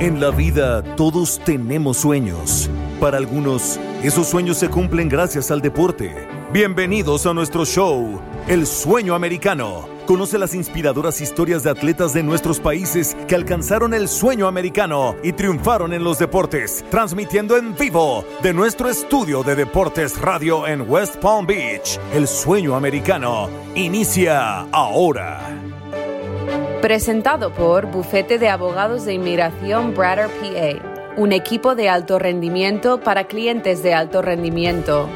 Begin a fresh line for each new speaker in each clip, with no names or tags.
En la vida todos tenemos sueños. Para algunos, esos sueños se cumplen gracias al deporte. Bienvenidos a nuestro show, El Sueño Americano. Conoce las inspiradoras historias de atletas de nuestros países que alcanzaron el sueño americano y triunfaron en los deportes, transmitiendo en vivo de nuestro estudio de Deportes Radio en West Palm Beach. El Sueño Americano inicia ahora.
Presentado por Bufete de Abogados de Inmigración Brader PA, un equipo de alto rendimiento para clientes de alto rendimiento.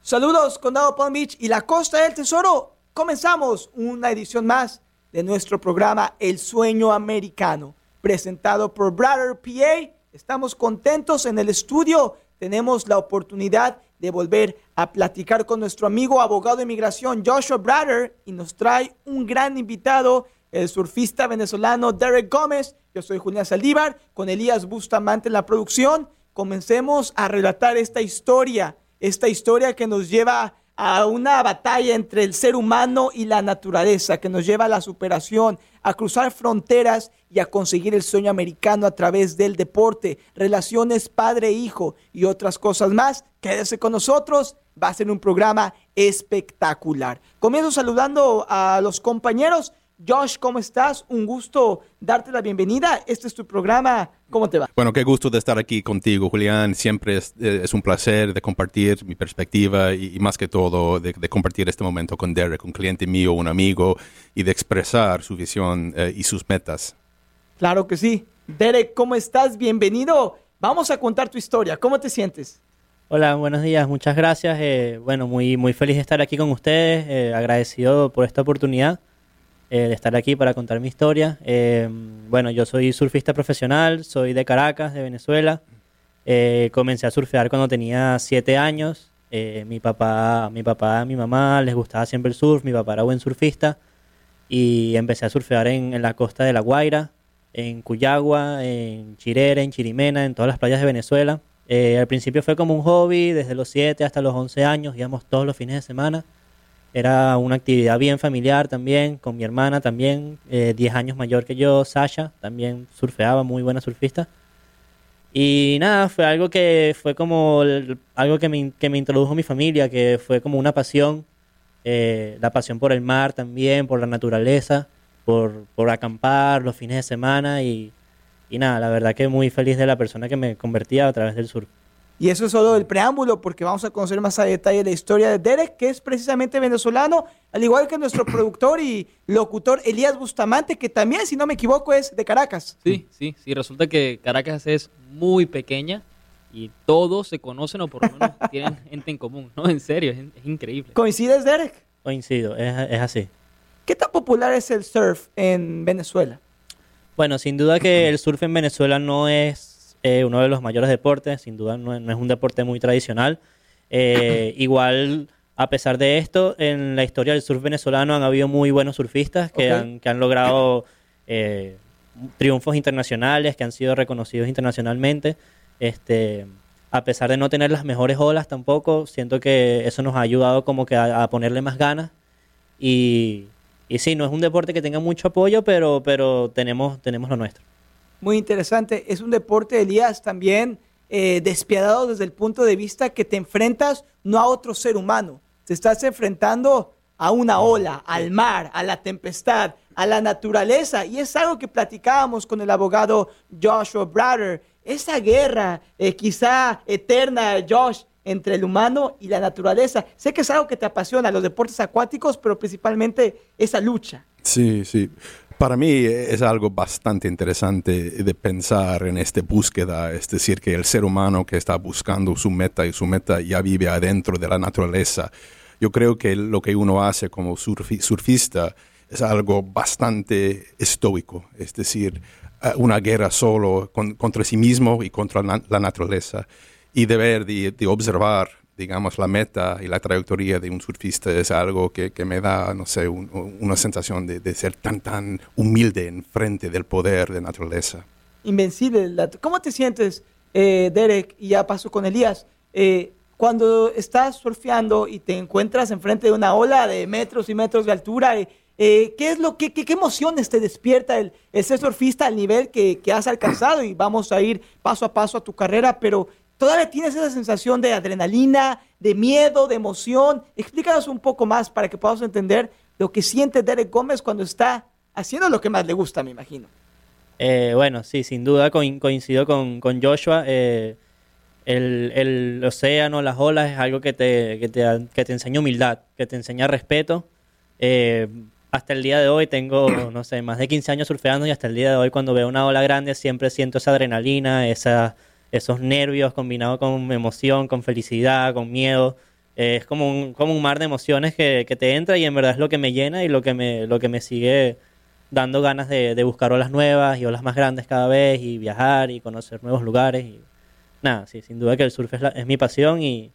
Saludos, Condado Palm Beach y la Costa del Tesoro. Comenzamos una edición más de nuestro programa El Sueño Americano, presentado por Brader PA. Estamos contentos en el estudio. Tenemos la oportunidad de volver a platicar con nuestro amigo abogado de inmigración Joshua Brader y nos trae un gran invitado, el surfista venezolano Derek Gómez. Yo soy Julián Saldívar, con Elías Bustamante en la producción. Comencemos a relatar esta historia, esta historia que nos lleva a una batalla entre el ser humano y la naturaleza, que nos lleva a la superación, a cruzar fronteras y a conseguir el sueño americano a través del deporte, relaciones padre-hijo y otras cosas más. Quédese con nosotros, va a ser un programa espectacular. Comienzo saludando a los compañeros. Josh, ¿cómo estás? Un gusto darte la bienvenida. Este es tu programa. ¿Cómo te va?
Bueno, qué gusto de estar aquí contigo, Julián. Siempre es, eh, es un placer de compartir mi perspectiva y, y más que todo de, de, compartir este momento con Derek, un cliente mío, un amigo, y de expresar su visión eh, y sus metas.
Claro que sí. Derek, ¿cómo estás? Bienvenido. Vamos a contar tu historia. ¿Cómo te sientes?
Hola, buenos días. Muchas gracias. Eh, bueno, muy, muy feliz de estar aquí con ustedes. Eh, agradecido por esta oportunidad eh, de estar aquí para contar mi historia. Eh, bueno, yo soy surfista profesional, soy de Caracas, de Venezuela. Eh, comencé a surfear cuando tenía siete años. Eh, mi papá, mi papá, mi mamá les gustaba siempre el surf. Mi papá era buen surfista y empecé a surfear en, en la costa de La Guaira, en Cuyagua, en Chirera, en Chirimena, en todas las playas de Venezuela. Eh, al principio fue como un hobby, desde los 7 hasta los 11 años, íbamos todos los fines de semana. Era una actividad bien familiar también, con mi hermana también, eh, 10 años mayor que yo, Sasha, también surfeaba, muy buena surfista. Y nada, fue algo que fue como el- algo que me, que me introdujo mi familia, que fue como una pasión, eh, la pasión por el mar también, por la naturaleza, por, por acampar los fines de semana y, y nada, la verdad que muy feliz de la persona que me convertía a través del surf.
Y eso es solo el preámbulo, porque vamos a conocer más a detalle la historia de Derek, que es precisamente venezolano, al igual que nuestro productor y locutor Elías Bustamante, que también, si no me equivoco, es de Caracas.
Sí, sí, sí. Resulta que Caracas es muy pequeña y todos se conocen o por lo menos tienen gente en común. No, en serio, es, es increíble.
¿Coincides, Derek?
Coincido, es, es así.
¿Qué tan popular es el surf en Venezuela?
Bueno, sin duda que el surf en Venezuela no es eh, uno de los mayores deportes, sin duda no es, no es un deporte muy tradicional. Eh, igual, a pesar de esto, en la historia del surf venezolano han habido muy buenos surfistas que, han, que han logrado eh, triunfos internacionales, que han sido reconocidos internacionalmente. Este, a pesar de no tener las mejores olas tampoco, siento que eso nos ha ayudado como que a, a ponerle más ganas. Y, y sí, no es un deporte que tenga mucho apoyo, pero, pero tenemos, tenemos lo nuestro.
Muy interesante. Es un deporte, Elías, también eh, despiadado desde el punto de vista que te enfrentas no a otro ser humano, te estás enfrentando a una ola, al mar, a la tempestad, a la naturaleza. Y es algo que platicábamos con el abogado Joshua Brader. Esa guerra, eh, quizá eterna, Josh, entre el humano y la naturaleza. Sé que es algo que te apasiona, los deportes acuáticos, pero principalmente esa lucha.
Sí, sí. Para mí es algo bastante interesante de pensar en esta búsqueda, es decir, que el ser humano que está buscando su meta y su meta ya vive adentro de la naturaleza. Yo creo que lo que uno hace como surfi- surfista es algo bastante estoico, es decir, eh, una guerra solo con- contra sí mismo y contra na- la naturaleza. Y de ver, de, de observar, digamos, la meta y la trayectoria de un surfista es algo que, que me da, no sé, un- un- una sensación de, de ser tan, tan humilde en frente del poder de naturaleza.
Invencible. ¿Cómo te sientes, eh, Derek? Y ya paso con Elías. Eh, cuando estás surfeando y te encuentras enfrente de una ola de metros y metros de altura, eh, eh, ¿qué es lo qué, qué emociones te despierta el, el ser surfista al nivel que, que has alcanzado? Y vamos a ir paso a paso a tu carrera, pero todavía tienes esa sensación de adrenalina, de miedo, de emoción. Explícanos un poco más para que podamos entender lo que siente Derek Gómez cuando está haciendo lo que más le gusta, me imagino.
Eh, bueno, sí, sin duda coin- coincido con, Joshua. eh, el, el océano, las olas es algo que te, que te, que te enseña humildad, que te enseña respeto. Eh, hasta el día de hoy tengo, no sé, más de 15 años surfeando y hasta el día de hoy cuando veo una ola grande siempre siento esa adrenalina, esa, esos nervios combinados con emoción, con felicidad, con miedo. Eh, es como un, como un mar de emociones que, que te entra y en verdad es lo que me llena y lo que me, lo que me sigue dando ganas de, de buscar olas nuevas y olas más grandes cada vez y viajar y conocer nuevos lugares. Y, nada, sí, sin duda que el surf es, es mi pasión y,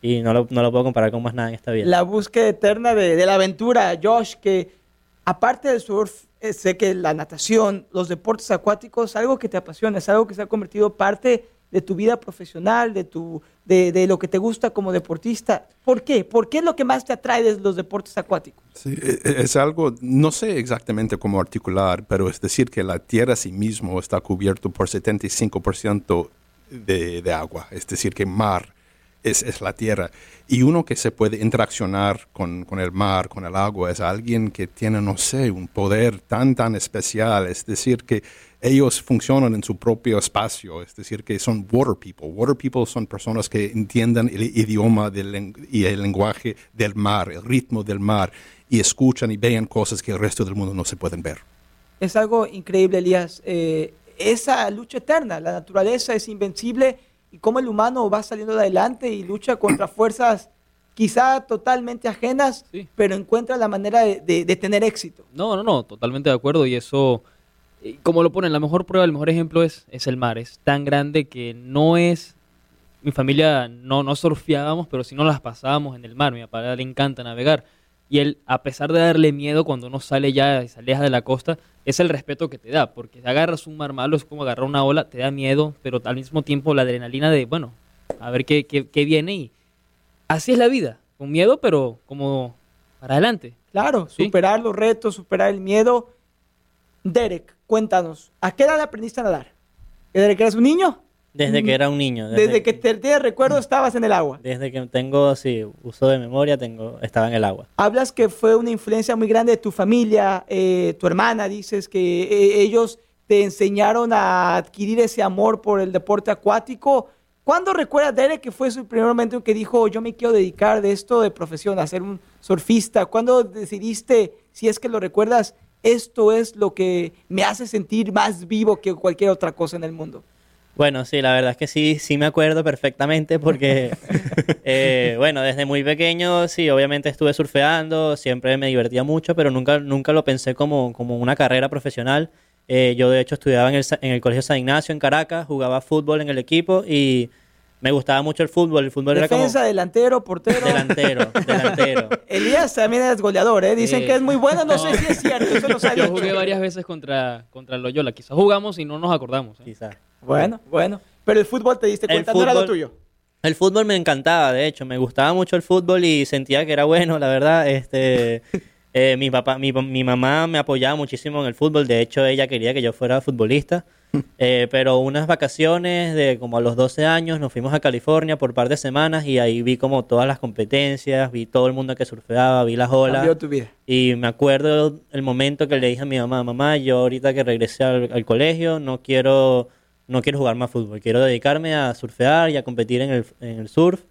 y no, lo, no lo puedo comparar con más nada en esta vida.
La búsqueda eterna de, de la aventura, Josh, que aparte del surf, eh, sé que la natación, los deportes acuáticos, algo que te apasiona, es algo que se ha convertido parte de tu vida profesional, de, tu, de, de lo que te gusta como deportista. ¿Por qué? ¿Por qué es lo que más te atrae de los deportes acuáticos?
Sí, e- e- es algo, no sé exactamente cómo articular, pero es decir que la Tierra sí mismo está cubierto por 75% de, de agua, es decir que mar es, es la Tierra. Y uno que se puede interaccionar con, con el mar, con el agua, es alguien que tiene, no sé, un poder tan, tan especial, es decir que ellos funcionan en su propio espacio, es decir, que son water people. Water people son personas que entiendan el idioma del y el lenguaje del mar, el ritmo del mar, y escuchan y vean cosas que el resto del mundo no se pueden ver.
Es algo increíble, Elías. Eh, esa lucha eterna, la naturaleza es invencible y cómo el humano va saliendo adelante y lucha contra fuerzas quizá totalmente ajenas,
Sí.
pero encuentra la manera de, de- de tener éxito.
No, no, no, totalmente de acuerdo. Y eso, eh, como lo ponen, la mejor prueba, el mejor ejemplo es, es el mar. Es tan grande que no es. Mi familia no, no surfeábamos, pero sí nos las pasábamos en el mar. Mi papá le encanta navegar. Y él, a pesar de darle miedo cuando uno sale ya y se aleja de la costa, es el respeto que te da. Porque si agarras un mar malo, es como agarrar una ola, te da miedo, pero al mismo tiempo la adrenalina de, bueno, a ver qué, qué, qué viene. Y así es la vida. Con miedo, pero como para adelante.
Claro,
Sí.
superar los retos, superar el miedo. Derek, cuéntanos, ¿a qué edad aprendiste a nadar? ¿Desde que eras un niño?
Desde que era un niño.
Desde, que te recuerdo estabas en el agua.
Desde que tengo, sí, uso de memoria, tengo, estaba en el agua.
Hablas que fue una influencia muy grande de tu familia, eh, tu hermana, dices que eh, ellos te enseñaron a adquirir ese amor por el deporte acuático. ¿Cuándo recuerdas, Derek, que fue su primer momento en que dijo, yo me quiero dedicar de esto de profesión, a ser un surfista? ¿Cuándo decidiste, si es que lo recuerdas, esto es lo que me hace sentir más vivo que cualquier otra cosa en el mundo?
Bueno, sí, la verdad es que sí, sí me acuerdo perfectamente porque, eh, bueno, desde muy pequeño, sí, obviamente estuve surfeando, siempre me divertía mucho, pero nunca, nunca lo pensé como, como una carrera profesional. Eh, yo, de hecho, estudiaba en el, en el Colegio San Ignacio, en Caracas, jugaba fútbol en el equipo y me gustaba mucho el fútbol. El fútbol
Defensa,
era
delantero, portero.
como delantero, delantero.
Elías también es goleador, ¿eh? Dicen
Eh,
que es muy bueno, no,
no.
sé si es cierto, eso
Yo jugué varias veces contra, contra el Loyola. Quizás jugamos y no nos acordamos. ¿eh?
Quizás.
Bueno, bueno. Pero el fútbol te diste cuenta, no era lo
fútbol-
tuyo.
El fútbol me encantaba, de hecho, me gustaba mucho el fútbol y sentía que era bueno, la verdad. Este, eh, mi papá, mi, mi mamá me apoyaba muchísimo en el fútbol, de hecho ella quería que yo fuera futbolista. Eh, pero unas vacaciones de como a los 12 años nos fuimos a California por un par de semanas y ahí vi como todas las competencias, vi todo el mundo que surfeaba, vi las olas.
Tu vida.
Y me acuerdo el momento que le dije a mi mamá, mamá, yo ahorita que regresé al, al colegio no quiero, no quiero jugar más fútbol, quiero dedicarme a surfear y a competir en el, en el surf.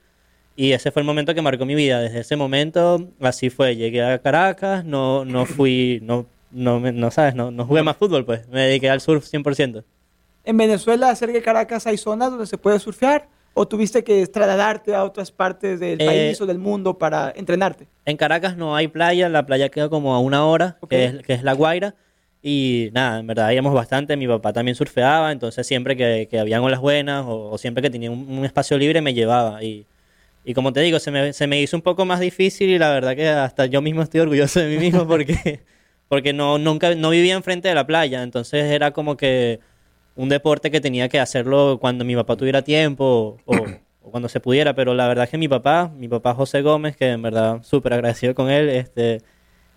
Y ese fue el momento que marcó mi vida. Desde ese momento, así fue. Llegué a Caracas, no, no fui, no, no, me- no sabes, no, no jugué más fútbol, pues. Me dediqué al surf 100%.
En Venezuela, cerca de Caracas, hay zonas donde se puede surfear. ¿O tuviste que trasladarte a otras partes del
Eh,
país o del mundo para entrenarte?
En Caracas no hay playa, la playa queda como a una hora, que, es, que es La Guaira. Y nada, en verdad íbamos bastante, mi papá también surfeaba, entonces siempre que, que habían olas buenas o, o siempre que tenía un, un espacio libre me llevaba. Y, y como te digo, se me, se me hizo un poco más difícil y la verdad que hasta yo mismo estoy orgulloso de mí mismo porque, porque no, nunca, no vivía enfrente de la playa, entonces era como que un deporte que tenía que hacerlo cuando mi papá tuviera tiempo o, o cuando se pudiera, pero la verdad es que mi papá, mi papá José Gómez, que en verdad súper agradecido con él, este,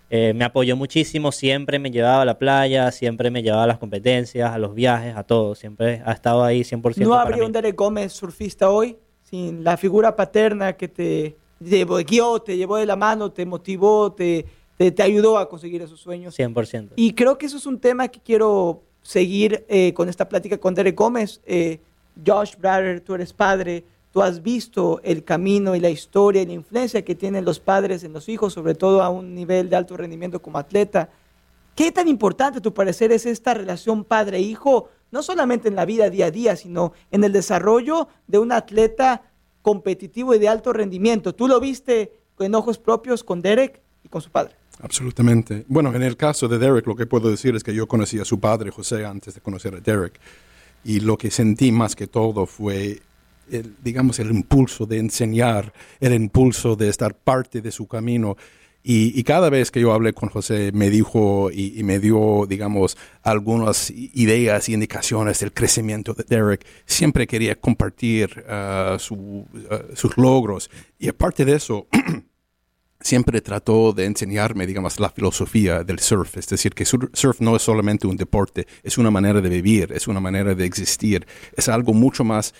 eh, me apoyó muchísimo, siempre me llevaba a la playa, siempre me llevaba a las competencias, a los viajes, a todo, siempre ha estado ahí 100%.
No habría un Derek Gómez surfista hoy sin la figura paterna que te llevó, guió, te llevó de la mano, te motivó, te, te, te ayudó a conseguir esos sueños.
100%.
Y creo que eso es un tema que quiero seguir eh, con esta plática con Derek Gómez. Eh, Josh Brader, tú eres padre, tú has visto el camino y la historia y la influencia que tienen los padres en los hijos, sobre todo a un nivel de alto rendimiento como atleta. ¿Qué tan importante, a tu parecer, es esta relación padre-hijo, no solamente en la vida día a día, sino en el desarrollo de un atleta competitivo y de alto rendimiento? ¿Tú lo viste en ojos propios con Derek y con su padre?
Absolutamente. Bueno, en el caso de Derek, lo que puedo decir es que yo conocí a su padre, José, antes de conocer a Derek. Y lo que sentí más que todo fue, digamos, el impulso de enseñar, el impulso de estar parte de su camino. Y, cada vez que yo hablé con José, me dijo y, me dio, digamos, algunas ideas y indicaciones del crecimiento de Derek. Siempre quería compartir uh, sus logros. Y aparte de eso, siempre trató de enseñarme, digamos, la filosofía del surf. Es decir, que surf no es solamente un deporte, es una manera de vivir, es una manera de existir, es algo mucho más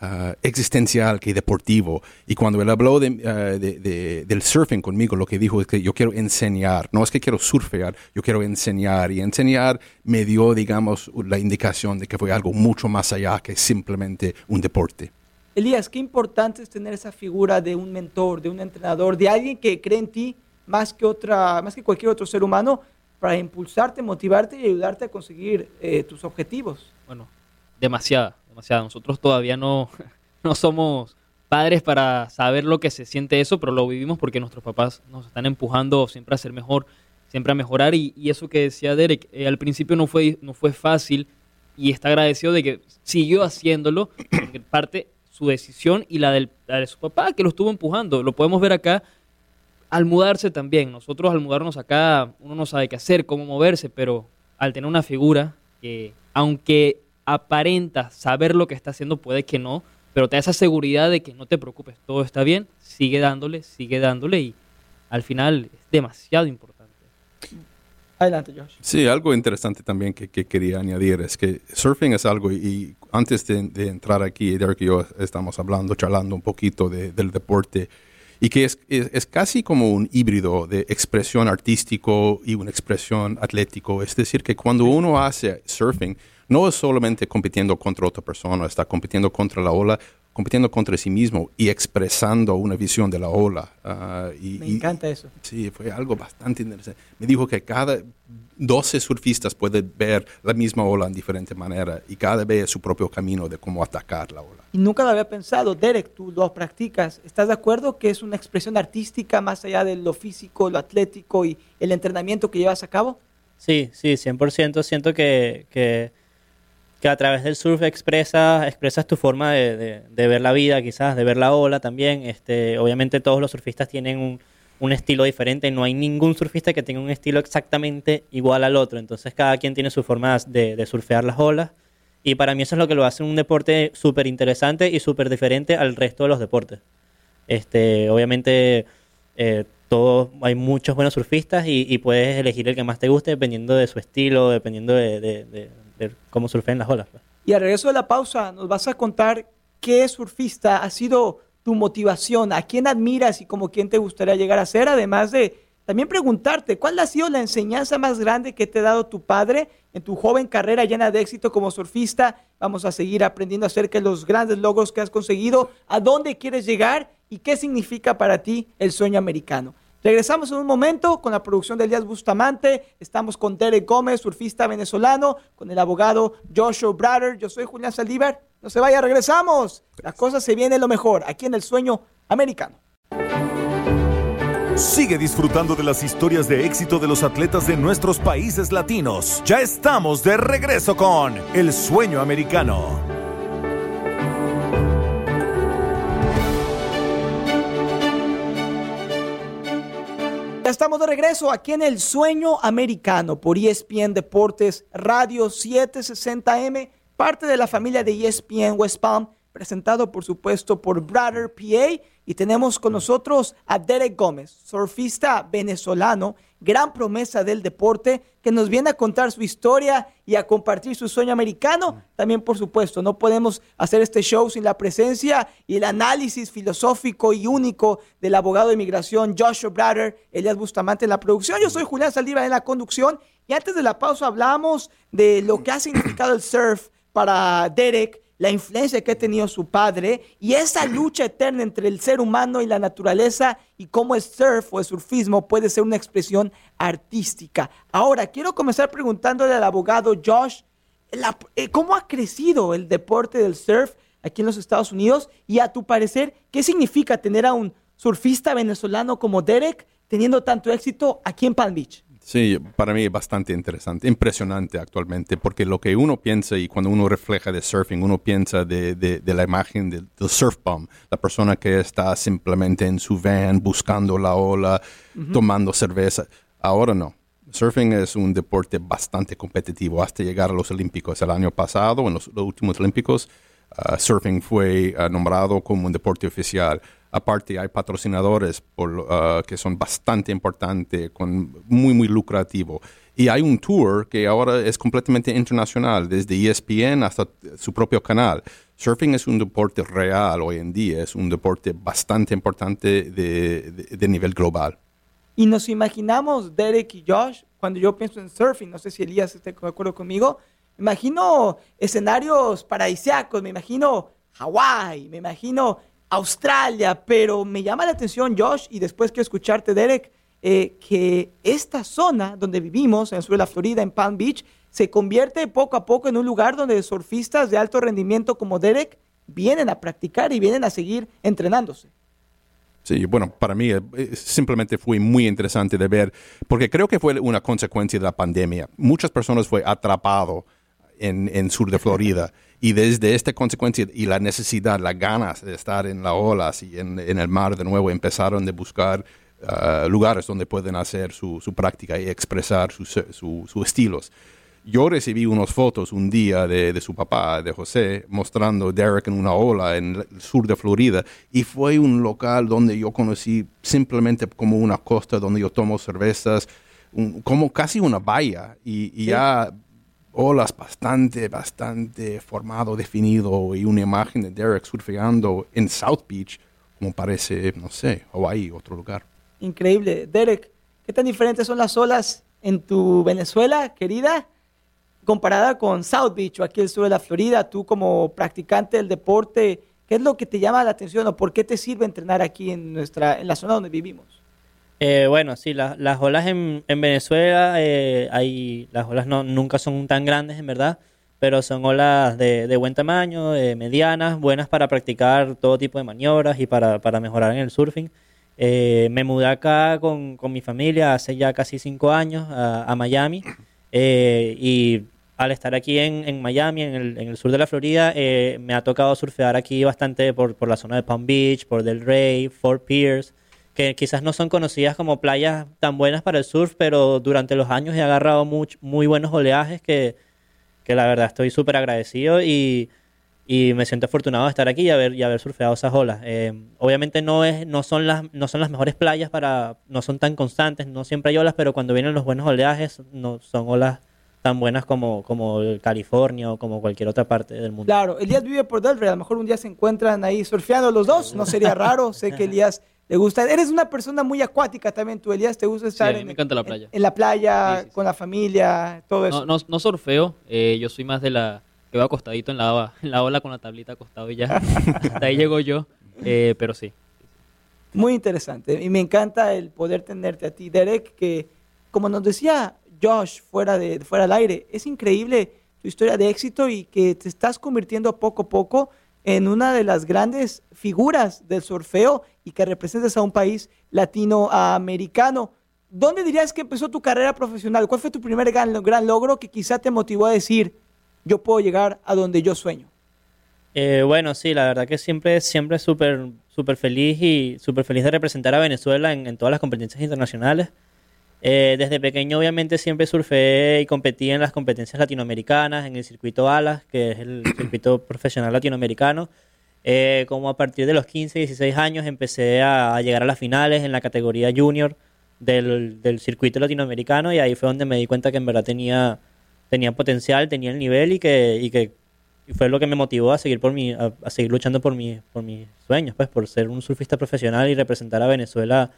uh, existencial que deportivo. Y cuando él habló de, uh, de, de, del surfing conmigo, lo que dijo es que yo quiero enseñar, no es que quiero surfear, yo quiero enseñar. Y enseñar me dio, digamos, la indicación de que fue algo mucho más allá que simplemente un deporte.
Elías, qué importante es tener esa figura de un mentor, de un entrenador, de alguien que cree en ti más que, otra, más que cualquier otro ser humano para impulsarte, motivarte y ayudarte a conseguir eh, tus objetivos.
Bueno, demasiada, demasiada. Nosotros todavía no, no somos padres para saber lo que se siente eso, pero lo vivimos porque nuestros papás nos están empujando siempre a ser mejor, siempre a mejorar. Y, eso que decía Derek, eh, al principio no fue, no fue fácil y está agradecido de que siguió haciéndolo, en parte su decisión y la, del, la de su papá que lo estuvo empujando. Lo podemos ver acá al mudarse también. Nosotros al mudarnos acá, uno no sabe qué hacer, cómo moverse, pero al tener una figura que, aunque aparenta saber lo que está haciendo, puede que no, pero te da esa seguridad de que no te preocupes, todo está bien, sigue dándole, sigue dándole y al final es demasiado importante.
Adelante, Josh.
Sí, algo interesante también que, que, quería añadir es que surfing es algo, y antes de, de, entrar aquí, Derek y yo estamos hablando, charlando un poquito de, del deporte, y que es, es, es, casi como un híbrido de expresión artístico y una expresión atlético. Es decir, que cuando uno hace surfing, no es solamente compitiendo contra otra persona, está compitiendo contra la ola, compitiendo contra sí mismo y expresando una visión de la ola. Uh, y,
Me encanta eso.
Y, sí, fue algo bastante interesante. Me dijo que cada 12 surfistas pueden ver la misma ola en diferente manera y cada vez su propio camino de cómo atacar la ola.
Y nunca lo había pensado. Derek, tú lo practicas. ¿Estás de acuerdo que es una expresión artística más allá de lo físico, lo atlético y el entrenamiento que llevas a cabo?
Sí, sí, 100%. Siento que, que que a través del surf expresas, expresas tu forma de, ver la vida, quizás, de ver la ola también. Este, obviamente todos los surfistas tienen un, estilo diferente, no hay ningún surfista que tenga un estilo exactamente igual al otro, entonces cada quien tiene su forma de, surfear las olas. Y para mí eso es lo que lo hace un deporte súper interesante y súper diferente al resto de los deportes. Este, obviamente eh, todo, hay muchos buenos surfistas y, y, puedes elegir el que más te guste dependiendo de su estilo, dependiendo de, de, de cómo surfean las olas. Pues.
Y al regreso de la pausa, nos vas a contar qué surfista ha sido tu motivación, a quién admiras y como quién te gustaría llegar a ser, además de también preguntarte cuál ha sido la enseñanza más grande que te ha dado tu padre en tu joven carrera llena de éxito como surfista. Vamos a seguir aprendiendo acerca de los grandes logros que has conseguido, a dónde quieres llegar y qué significa para ti el sueño americano. Regresamos en un momento con la producción de Elías Bustamante. Estamos con Derek Gómez, surfista venezolano, con el abogado Joshua Brader. Yo soy Julián Saldívar. No se vaya, regresamos. La cosa se viene lo mejor aquí en el sueño americano.
Sigue disfrutando de las historias de éxito de los atletas de nuestros países latinos. Ya estamos de regreso con El Sueño Americano.
Estamos de regreso aquí en El Sueño Americano por ESPN Deportes Radio 760M, parte de la familia de ESPN West Palm. Presentado por supuesto por Brother PA. Y tenemos con nosotros a Derek Gómez, surfista venezolano, gran promesa del deporte, que nos viene a contar su historia y a compartir su sueño americano. También, por supuesto, no podemos hacer este show sin la presencia y el análisis filosófico y único del abogado de inmigración Joshua Brother, Elias Bustamante en la producción. Yo soy Julián Saldívar en la conducción. Y antes de la pausa hablamos de lo que ha significado el surf para Derek la influencia que ha tenido su padre y esa lucha eterna entre el ser humano y la naturaleza y cómo el surf o el surfismo puede ser una expresión artística. Ahora, quiero comenzar preguntándole al abogado Josh, eh, ¿cómo ha crecido el deporte del surf aquí en los Estados Unidos? Y a tu parecer, ¿qué significa tener a un surfista venezolano como Derek teniendo tanto éxito aquí en Palm Beach?
Sí, para mí es bastante interesante, impresionante actualmente, porque lo que uno piensa y cuando uno refleja de surfing, uno piensa de, de, la imagen del, surf bum, la persona que está simplemente en su van buscando la ola, tomando cerveza. Ahora no. Surfing es un deporte bastante competitivo hasta llegar a los Olímpicos. El año pasado, en los, últimos Olímpicos, uh, surfing fue uh, nombrado como un deporte oficial. Aparte, hay patrocinadores por, uh, que son bastante importantes, con muy, muy lucrativo. Y hay un tour que ahora es completamente internacional, desde ESPN hasta su propio canal. Surfing es un deporte real hoy en día, es un deporte bastante importante de, de, nivel global.
Y nos imaginamos, Derek y Josh, cuando yo pienso en surfing, no sé si Elías está de acuerdo conmigo, me imagino escenarios paradisíacos, me imagino Hawái, me imagino Australia, pero me llama la atención, Josh, y después que escucharte, Derek, eh, que esta zona donde vivimos, en el sur de Florida, en Palm Beach, se convierte poco a poco en un lugar donde surfistas de alto rendimiento como Derek vienen a practicar y vienen a seguir entrenándose.
Sí, bueno, para mí eh, simplemente fue muy interesante de ver, porque creo que fue una consecuencia de la pandemia. Muchas personas fue atrapado en, en sur de Florida. Y desde esta consecuencia y la necesidad, las ganas de estar en las olas y en, el mar de nuevo, empezaron a buscar uh, lugares donde pueden hacer su, práctica y expresar sus su, estilos. Yo recibí unas fotos un día de, de, su papá, de José, mostrando Derek en una ola en el sur de Florida. Y fue un local donde yo conocí simplemente como una costa donde yo tomo cervezas, como casi una bahía. Y, y ya olas bastante, bastante formado, definido y una imagen de Derek surfeando en South Beach, como parece, no sé, Hawaii, otro lugar.
Increíble. Derek, ¿qué tan diferentes son las olas en tu Venezuela, querida, comparada con South Beach o aquí el sur de la Florida? Tú como practicante del deporte, ¿qué es lo que te llama la atención o por qué te sirve entrenar aquí en, nuestra, en la zona donde vivimos?
Eh, bueno, sí, las olas en, Venezuela, eh, hay, las olas no, nunca son tan grandes en verdad, pero son olas de, buen tamaño, medianas, buenas para practicar todo tipo de maniobras y para, mejorar en el surfing. Eh, me mudé acá con, mi familia hace ya casi cinco años a, Miami y al estar aquí en, Miami, en el, sur de la Florida, me ha tocado surfear aquí bastante por, por la zona de Palm Beach, por Del Rey, Fort Pierce que quizás no son conocidas como playas tan buenas para el surf, pero durante los años he agarrado muy buenos oleajes que, la verdad estoy súper agradecido y, me siento afortunado de estar aquí y haber, y haber surfeado esas olas. Eh, obviamente no, es, no, son las, no son las mejores playas, para no son tan constantes, no siempre hay olas, pero cuando vienen los buenos oleajes no son olas tan buenas como, como California o como cualquier otra parte del mundo.
Claro, Elías vive por Delray, a lo mejor un día se encuentran ahí surfeando los dos, no sería raro, sé que Elías le gusta, eres una persona muy acuática también, tú Elías, te gusta estar
en, me encanta la playa.
En, la playa, con la familia, todo eso.
No, no, surfeo, eh, yo soy más de la que va acostadito en la, en la ola con la tablita acostado y ya, hasta ahí llego yo, eh, pero sí.
Muy interesante, y me encanta el poder tenerte a ti, Derek, que como nos decía Josh fuera, de, fuera del aire, es increíble tu historia de éxito y que te estás convirtiendo poco a poco en una de las grandes figuras del surfeo y que representas a un país latinoamericano. ¿Dónde dirías que empezó tu carrera profesional? ¿Cuál fue tu primer gran, logro que quizá te motivó a decir, yo puedo llegar a donde yo sueño?
Eh, bueno, sí, la verdad que siempre, siempre súper super feliz y súper feliz de representar a Venezuela en todas las competencias internacionales. Eh, desde pequeño obviamente siempre surfé y competí en las competencias latinoamericanas, en el circuito ALAS, que es el circuito profesional latinoamericano. Eh, como a partir de los 15, 16 años empecé a, a llegar a las finales en la categoría junior del, del circuito latinoamericano y ahí fue donde me di cuenta que en verdad tenía, tenía potencial, tenía el nivel y que, y que fue lo que me motivó a seguir por mi, a, a seguir luchando por mi, por mis sueños, pues por ser un surfista profesional y representar a Venezuela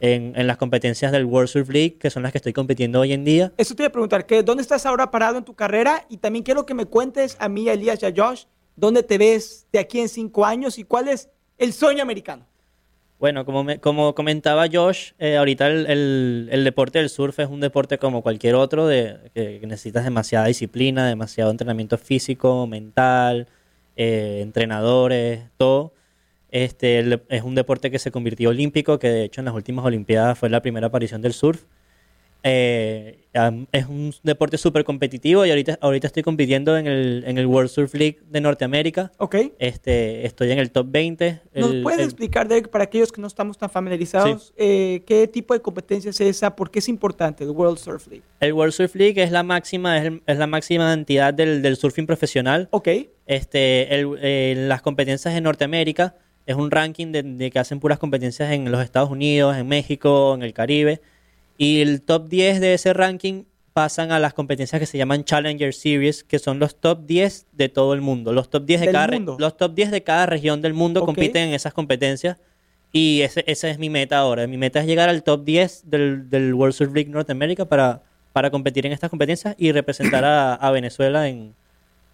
en, en las competencias del World Surf League, que son las que estoy compitiendo hoy en día.
Eso te iba a preguntar, ¿qué, ¿dónde estás ahora parado en tu carrera? Y también quiero que me cuentes a mí, a Elías y a Josh, ¿dónde te ves de aquí en cinco años y cuál es el sueño americano?
Bueno, como, me- como comentaba Josh, eh, ahorita el, el- deporte del surf es un deporte como cualquier otro, de, que, necesitas demasiada disciplina, demasiado entrenamiento físico, mental, eh, entrenadores, todo. Este, es un deporte que se convirtió olímpico, que de hecho en las últimas Olimpiadas fue la primera aparición del surf. Eh, es un deporte súper competitivo y ahorita, ahorita estoy compitiendo en el, en el World Surf League de Norteamérica.
¿Ok?
Este, estoy en el top 20.
¿Nos
El-
puedes
el-
explicar, Derek, para aquellos que no estamos tan familiarizados, eh, qué tipo de competencia es esa? ¿Por qué es importante el World Surf League?
El World Surf League es la máxima, es, el- es la máxima entidad del, del surfing profesional.
¿Ok?
Este, el- eh, las competencias en Norteamérica es un ranking de, de que hacen puras competencias en los Estados Unidos, en México, en el Caribe. Y el top 10 de ese ranking pasan a las competencias que se llaman Challenger Series, que son los top 10 de todo el mundo. Los top 10 de,
¿Del
cada, los top 10 de cada región del mundo
Ok.
compiten en esas competencias. Y ese, esa es mi meta ahora. Mi meta es llegar al top 10 del, del World Surf League Norteamérica para, para competir en estas competencias y representar a, a Venezuela en,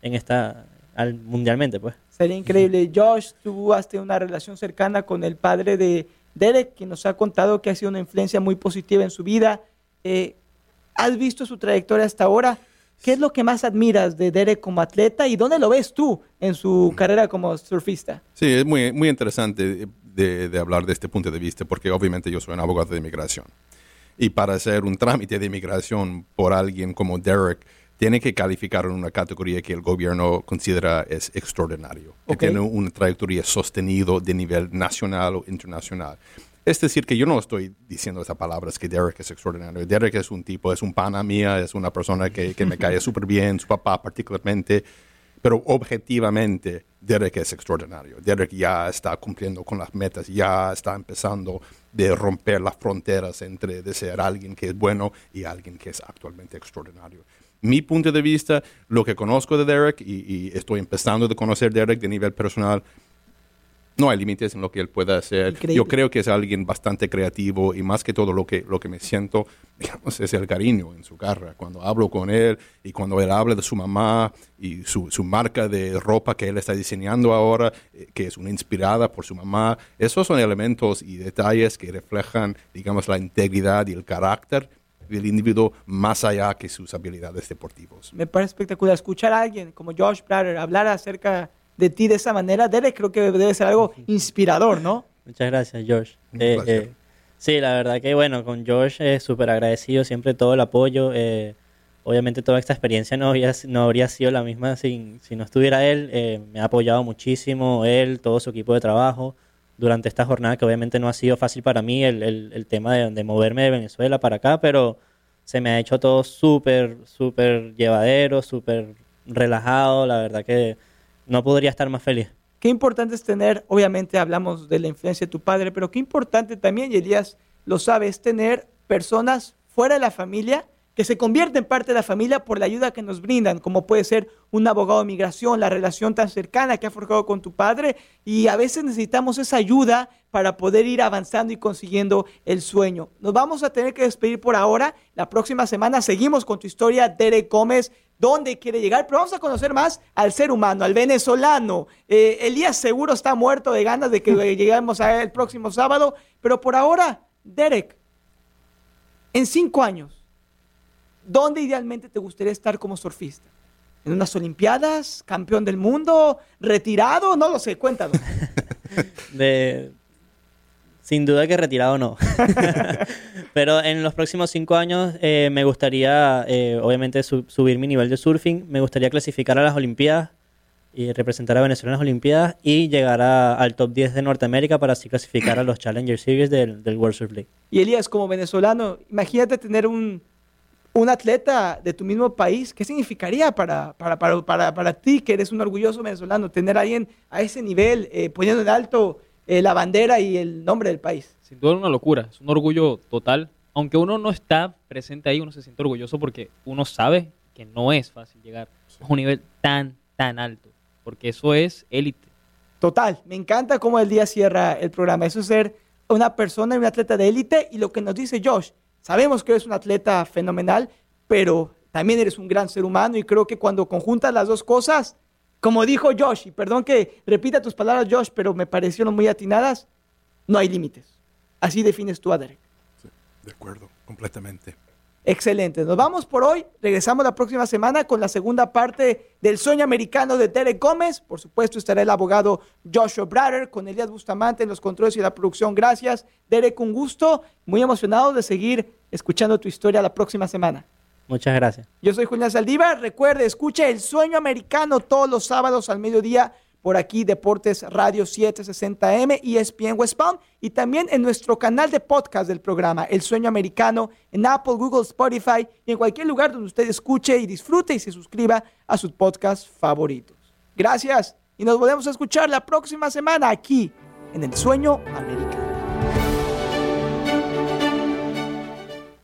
en esta al, mundialmente, pues.
Sería increíble. Josh, tú has tenido una relación cercana con el padre de Derek, que nos ha contado que ha sido una influencia muy positiva en su vida. Eh, ¿Has visto su trayectoria hasta ahora? ¿Qué es lo que más admiras de Derek como atleta y dónde lo ves tú en su carrera como surfista?
Sí, es muy, muy interesante de, de hablar de este punto de vista, porque obviamente yo soy un abogado de inmigración. Y para hacer un trámite de inmigración por alguien como Derek, tiene que calificar en una categoría que el gobierno considera es extraordinario, que
Ok.
tiene una trayectoria sostenido de nivel nacional o internacional. Es decir, que yo no estoy diciendo esas palabras que Derek es extraordinario. Derek es un tipo, es un pana mía, es una persona que, que me cae súper bien, su papá particularmente. Pero objetivamente, Derek es extraordinario. Derek ya está cumpliendo con las metas, ya está empezando de romper las fronteras entre de ser alguien que es bueno y alguien que es actualmente extraordinario. Mi punto de vista, lo que conozco de Derek y, y estoy empezando de conocer Derek de nivel personal, no hay límites en lo que él pueda hacer.
Increíble.
Yo creo que es alguien bastante creativo y más que todo lo que, lo que me siento, digamos, es el cariño en su carrera. Cuando hablo con él y cuando él habla de su mamá y su, su marca de ropa que él está diseñando ahora, eh, que es una inspirada por su mamá, esos son elementos y detalles que reflejan, digamos, la integridad y el carácter del individuo más allá que sus habilidades deportivas.
Me parece espectacular escuchar a alguien como Josh Blatter hablar acerca de ti de esa manera. Derek creo que debe ser algo inspirador, ¿no?
Muchas gracias, Josh. Eh, eh, sí, la verdad que bueno, con Josh es súper agradecido, siempre todo el apoyo. eh, obviamente toda esta experiencia no, había, no habría sido la misma sin, si no estuviera él. eh, me ha apoyado muchísimo, él, todo su equipo de trabajo durante esta jornada que obviamente no ha sido fácil para mí el, el- el tema de, de moverme de Venezuela para acá, pero se me ha hecho todo súper, súper llevadero, súper relajado. La verdad que no podría estar más feliz.
Qué importante es tener, obviamente hablamos de la influencia de tu padre, pero qué importante también, y Elías lo sabe, es tener personas fuera de la familia que se convierten en parte de la familia por la ayuda que nos brindan, como puede ser un abogado de migración, la relación tan cercana que ha forjado con tu padre, y a veces necesitamos esa ayuda para poder ir avanzando y consiguiendo el sueño. Nos vamos a tener que despedir por ahora. La próxima semana seguimos con tu historia, Derek Gómez, dónde quiere llegar, pero vamos a conocer más al ser humano, al venezolano. Eh, Elías seguro está muerto de ganas de que lleguemos a él el próximo sábado, pero por ahora, Derek, en cinco años, ¿dónde idealmente te gustaría estar como surfista? ¿En unas Olimpiadas? ¿Campeón del mundo? ¿Retirado? No lo sé, cuéntanos.
De, sin duda que retirado no. Pero en los próximos cinco años eh, me gustaría, eh, obviamente, su- subir mi nivel de surfing. Me gustaría clasificar a las Olimpiadas y representar a Venezuela en las Olimpiadas y llegar a- al top 10 de Norteamérica para así clasificar a los Challenger Series del, del World Surf League.
Y Elías, como venezolano, imagínate tener un, un atleta de tu mismo país, ¿qué significaría para, para, para, para, para ti, que eres un orgulloso venezolano, tener a alguien a ese nivel, eh, poniendo en alto eh, la bandera y el nombre del país?
Sin duda una locura, es un orgullo total. Aunque uno no está presente ahí, uno se siente orgulloso porque uno sabe que no es fácil llegar a un nivel tan, tan alto, porque eso es élite.
Total, me encanta cómo el día cierra el programa. Eso es ser una persona y un atleta de élite y lo que nos dice Josh, sabemos que eres un atleta fenomenal, pero también eres un gran ser humano y creo que cuando conjuntas las dos cosas, como dijo Josh, y perdón que repita tus palabras Josh, pero me parecieron muy atinadas, no hay límites. Así defines tú a
de acuerdo, completamente.
Excelente. Nos vamos por hoy. Regresamos la próxima semana con la segunda parte del sueño americano de Derek Gómez. Por supuesto, estará el abogado Joshua Brader con Elías Bustamante en los controles y la producción. Gracias, Derek. Un gusto. Muy emocionado de seguir escuchando tu historia la próxima semana.
Muchas gracias.
Yo soy Julián Saldívar. Recuerde, escuche El Sueño Americano todos los sábados al mediodía por aquí Deportes Radio 760M y ESPN West Palm y también en nuestro canal de podcast del programa El Sueño Americano en Apple, Google, Spotify y en cualquier lugar donde usted escuche y disfrute y se suscriba a sus podcasts favoritos. Gracias y nos volvemos a escuchar la próxima semana aquí en El Sueño Americano.